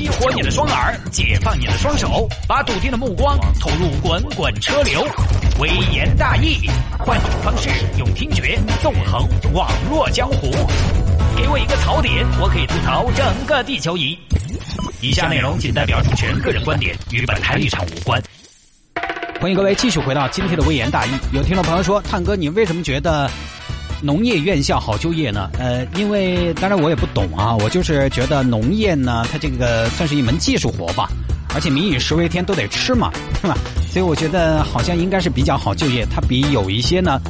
激活你的双耳，解放你的双手，把笃定的目光投入滚滚车流。微言大义，换种方式用听觉纵横网络江湖。给我一个槽点，我可以吐槽整个地球仪。以下内容仅代表主持人个人观点，与本台立场无关。欢迎各位继续回到今天的微言大义。有听众朋友说，探哥，你为什么觉得农业院校好就业呢？呃，因为当然我也不懂啊，我就是觉得农业呢，它这个算是一门技术活吧，而且民以食为天，都得吃嘛，对吧？所以我觉得好像应该是比较好就业，它比有一些呢，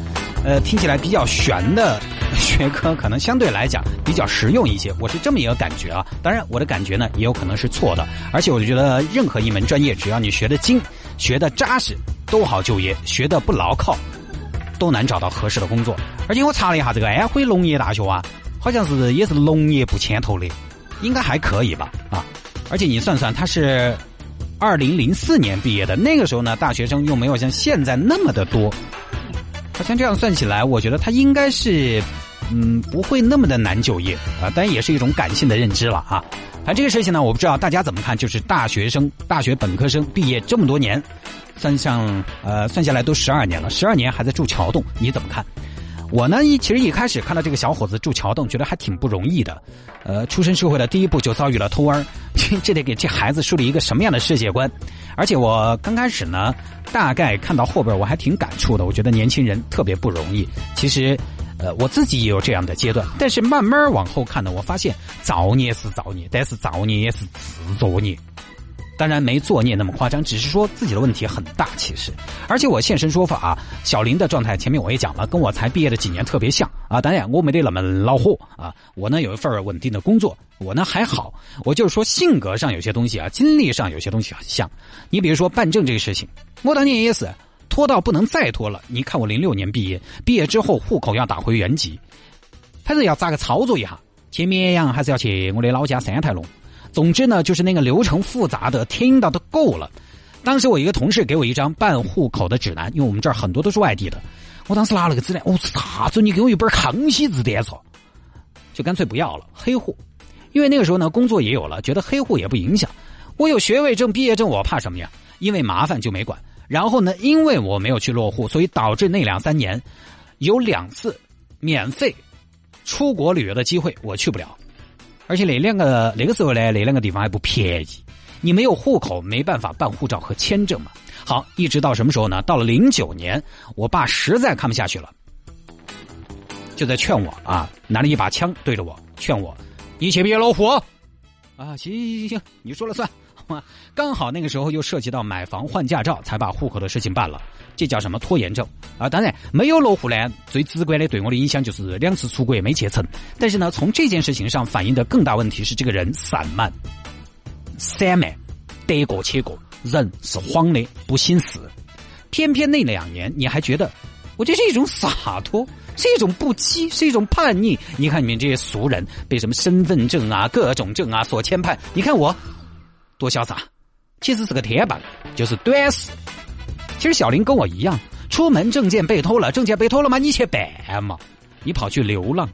呃，听起来比较玄的 学科，可能相对来讲比较实用一些。我是这么一个感觉啊。当然，我的感觉呢也有可能是错的。而且我就觉得，任何一门专业，只要你学的精。学的扎实都好就业，学的不牢靠都难找到合适的工作。而且我查了一下这个安徽农业大学啊，好像是也是农业部牵头的，应该还可以吧？啊，而且你算算，他是二零零四年毕业的，那个时候呢，大学生又没有像现在那么的多。好像这样算起来，我觉得他应该是嗯不会那么的难就业啊，当然也是一种感性的认知了啊。反正这个事情呢，我不知道大家怎么看。就是大学生、大学本科生毕业这么多年，算上呃算下来都十二年了，十二年还在住桥洞，你怎么看？我呢一其实一开始看到这个小伙子住桥洞，觉得还挺不容易的。呃，出身社会的第一步就遭遇了偷儿，这得给这孩子树立一个什么样的世界观？而且我刚开始呢，大概看到后边我还挺感触的。我觉得年轻人特别不容易。其实。呃，我自己也有这样的阶段，但是慢慢往后看呢，我发现造孽是造孽，但是造孽也是自作孽。当然没作孽那么夸张，只是说自己的问题很大。其实，而且我现身说法啊，小林的状态前面我也讲了，跟我才毕业的几年特别像啊。当然我没得那么恼火啊，我呢有一份稳定的工作，我呢还好。我就是说性格上有些东西啊，经历上有些东西很像。你比如说办证这个事情，我当年也是。拖到不能再拖了！你看我零六年毕业，毕业之后户口要打回原籍，反正要咋个操作一下？去绵阳还是要去我的老家三台龙？总之呢，就是那个流程复杂的，听到都够了。当时我一个同事给我一张办户口的指南，因为我们这儿很多都是外地的。我当时拿了个指南，哦，啥子？你给我一本康熙字典嗦，就干脆不要了，黑户。因为那个时候呢，工作也有了，觉得黑户也不影响。我有学位证、毕业证，我怕什么呀？因为麻烦就没管。然后呢？因为我没有去落户，所以导致那两三年有两次免费出国旅游的机会我去不了，而且那两个那个时候呢，那两个地方还不便宜。你没有户口，没办法办护照和签证嘛。好，一直到什么时候呢？到了零九年，我爸实在看不下去了，就在劝我啊，拿了一把枪对着我劝我：“你去别老虎啊！”行行行行，你说了算。刚好那个时候又涉及到买房换驾照，才把户口的事情办了。这叫什么拖延症啊？当然没有落户呢，最直观的对我的影响就是两次出国没去成。但是呢，从这件事情上反映的更大问题是这个人散漫、散漫，得过且过，人是慌的，不心死。偏偏那两年你还觉得我这是一种洒脱，是一种不羁，是一种叛逆。你看你们这些俗人被什么身份证啊、各种证啊所牵绊，你看我。多潇洒，其实是个铁板，就是短视。其实小林跟我一样，出门证件被偷了，证件被偷了吗？你去办嘛，你跑去流浪，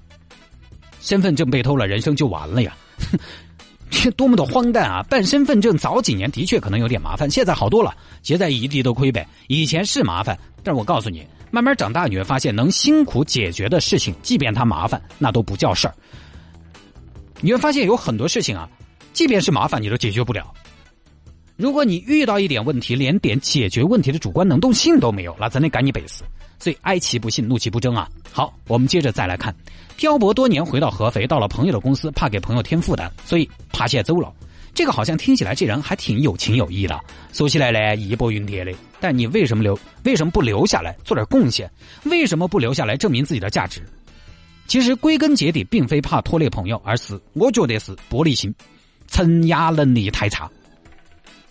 身份证被偷了，人生就完了呀！这多么的荒诞啊！办身份证早几年的确可能有点麻烦，现在好多了，现在异地都可以办。以前是麻烦，但是我告诉你，慢慢长大你会发现，能辛苦解决的事情，即便它麻烦，那都不叫事儿。你会发现有很多事情啊。即便是麻烦，你都解决不了。如果你遇到一点问题，连点解决问题的主观能动性都没有，那咱得赶你背死。所以哀其不幸，怒其不争啊！好，我们接着再来看，漂泊多年回到合肥，到了朋友的公司，怕给朋友添负担，所以爬起来走了。这个好像听起来这人还挺有情有义的，说起来呢义薄云天的。但你为什么留？为什么不留下来做点贡献？为什么不留下来证明自己的价值？其实归根结底，并非怕拖累朋友，而是我觉得是玻璃心。承压能力太差，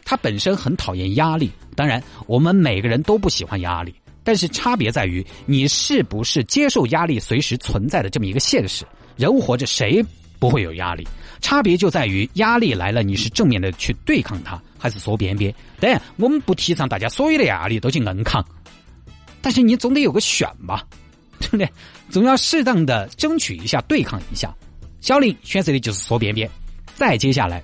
他本身很讨厌压力。当然，我们每个人都不喜欢压力，但是差别在于你是不是接受压力随时存在的这么一个现实。人活着谁不会有压力？差别就在于压力来了，你是正面的去对抗它，还是缩边边？当然，我们不提倡大家所有的压力都去硬抗，但是你总得有个选吧，对不对？总要适当的争取一下，对抗一下。小林选择的就是缩边边。再接下来，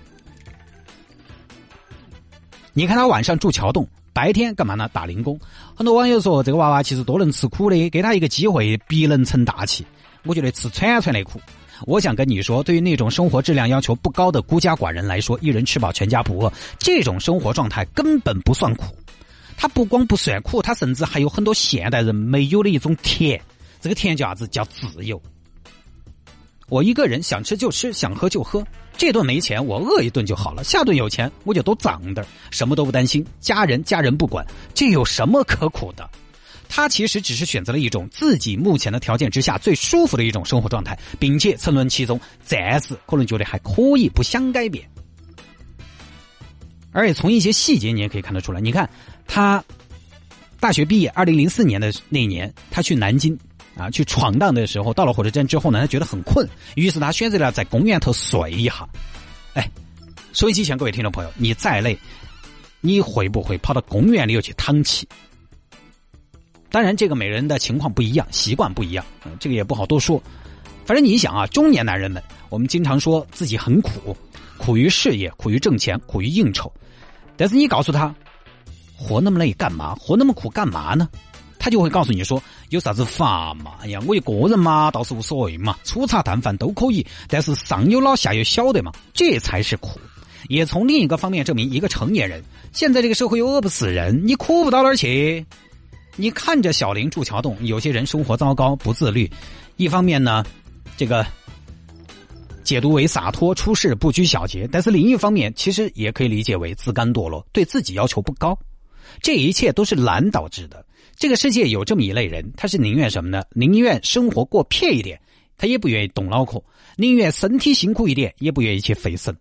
你看他晚上住桥洞，白天干嘛呢？打零工。很多网友说这个娃娃其实多能吃苦的，给他一个机会必能成大器。我觉得吃串串的苦。我想跟你说，对于那种生活质量要求不高的孤家寡人来说，一人吃饱全家不饿，这种生活状态根本不算苦。他不光不算苦，他甚至还有很多现代人没有的一种甜。这个甜叫啥子？叫自由。我一个人想吃就吃，想喝就喝。这顿没钱，我饿一顿就好了。下顿有钱，我就多脏点什么都不担心。家人家人不管，这有什么可苦的？他其实只是选择了一种自己目前的条件之下最舒服的一种生活状态，并且沉沦其中，暂时可能觉得还可以，不想改变。而且从一些细节你也可以看得出来，你看他大学毕业，二零零四年的那一年，他去南京啊去闯荡的时候，到了火车站之后呢，他觉得很困，于是他选择了在公园头睡一下。哎，收音机前各位听众朋友，你再累，你会不会跑到公园里又去躺起？当然，这个每人的情况不一样，习惯不一样，嗯，这个也不好多说。反正你想啊，中年男人们，我们经常说自己很苦，苦于事业，苦于挣钱，苦于应酬。但是你告诉他，活那么累干嘛？活那么苦干嘛呢？他就会告诉你说，有啥子法嘛？哎呀，我一个人嘛，倒是无所谓嘛，粗茶淡饭都可以。但是上有老下有小的嘛，这才是苦。也从另一个方面证明，一个成年人，现在这个社会又饿不死人，你苦不到哪儿去。你看着小林住桥洞，有些人生活糟糕不自律，一方面呢，这个解读为洒脱出世不拘小节，但是另一方面其实也可以理解为自甘堕落，对自己要求不高，这一切都是懒导致的。这个世界有这么一类人，他是宁愿什么呢？宁愿生活过撇一点，他也不愿意动脑壳；宁愿身体辛苦一点，也不愿意去费神。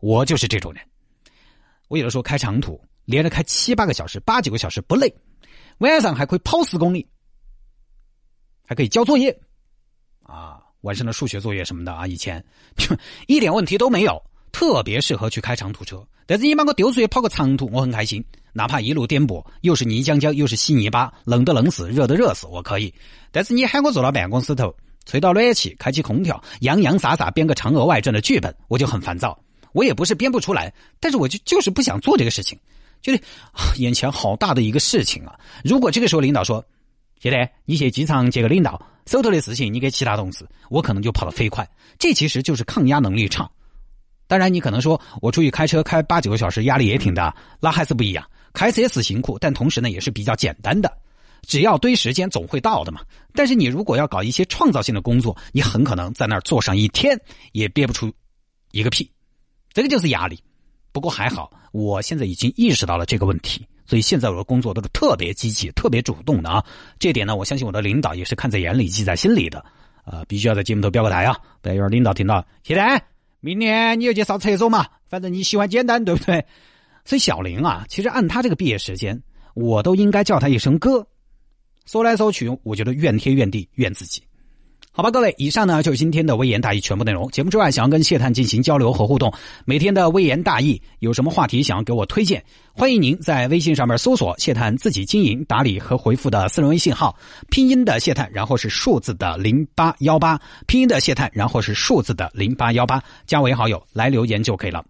我就是这种人。我有的时候开长途，连着开七八个小时、八九个小时不累。晚上还可以跑十公里，还可以交作业，啊，晚上的数学作业什么的啊，以前 一点问题都没有，特别适合去开长途车。但是你把我丢出去跑个长途，我很开心，哪怕一路颠簸，又是泥浆浆，又是稀泥巴，冷的冷死，热的热死，我可以。但是你喊我坐到办公室头，吹到暖气，开启空调，洋洋洒洒编个嫦娥外传的剧本，我就很烦躁。我也不是编不出来，但是我就就是不想做这个事情。觉得眼前好大的一个事情啊！如果这个时候领导说：“现在你去机场接个领导，手头的事情你给其他同事，我可能就跑得飞快。”这其实就是抗压能力差。当然，你可能说我出去开车开八九个小时，压力也挺大，那还是不一样。开车也是辛苦，但同时呢也是比较简单的，只要堆时间总会到的嘛。但是你如果要搞一些创造性的工作，你很可能在那儿坐上一天也憋不出一个屁，这个就是压力。不过还好，我现在已经意识到了这个问题，所以现在我的工作都是特别积极、特别主动的啊。这点呢，我相信我的领导也是看在眼里、记在心里的。呃，必须要在节目头表个态啊，不然有领导听到，现在，明年你又去扫厕所嘛，反正你喜欢简单，对不对？所以小林啊，其实按他这个毕业时间，我都应该叫他一声哥。说来说去，我觉得怨天怨地怨自己。好吧，各位，以上呢就是今天的微言大义全部内容。节目之外，想要跟谢探进行交流和互动，每天的微言大义有什么话题想要给我推荐，欢迎您在微信上面搜索谢探自己经营打理和回复的私人微信号，拼音的谢探，然后是数字的零八幺八，拼音的谢探，然后是数字的零八幺八，加为好友来留言就可以了。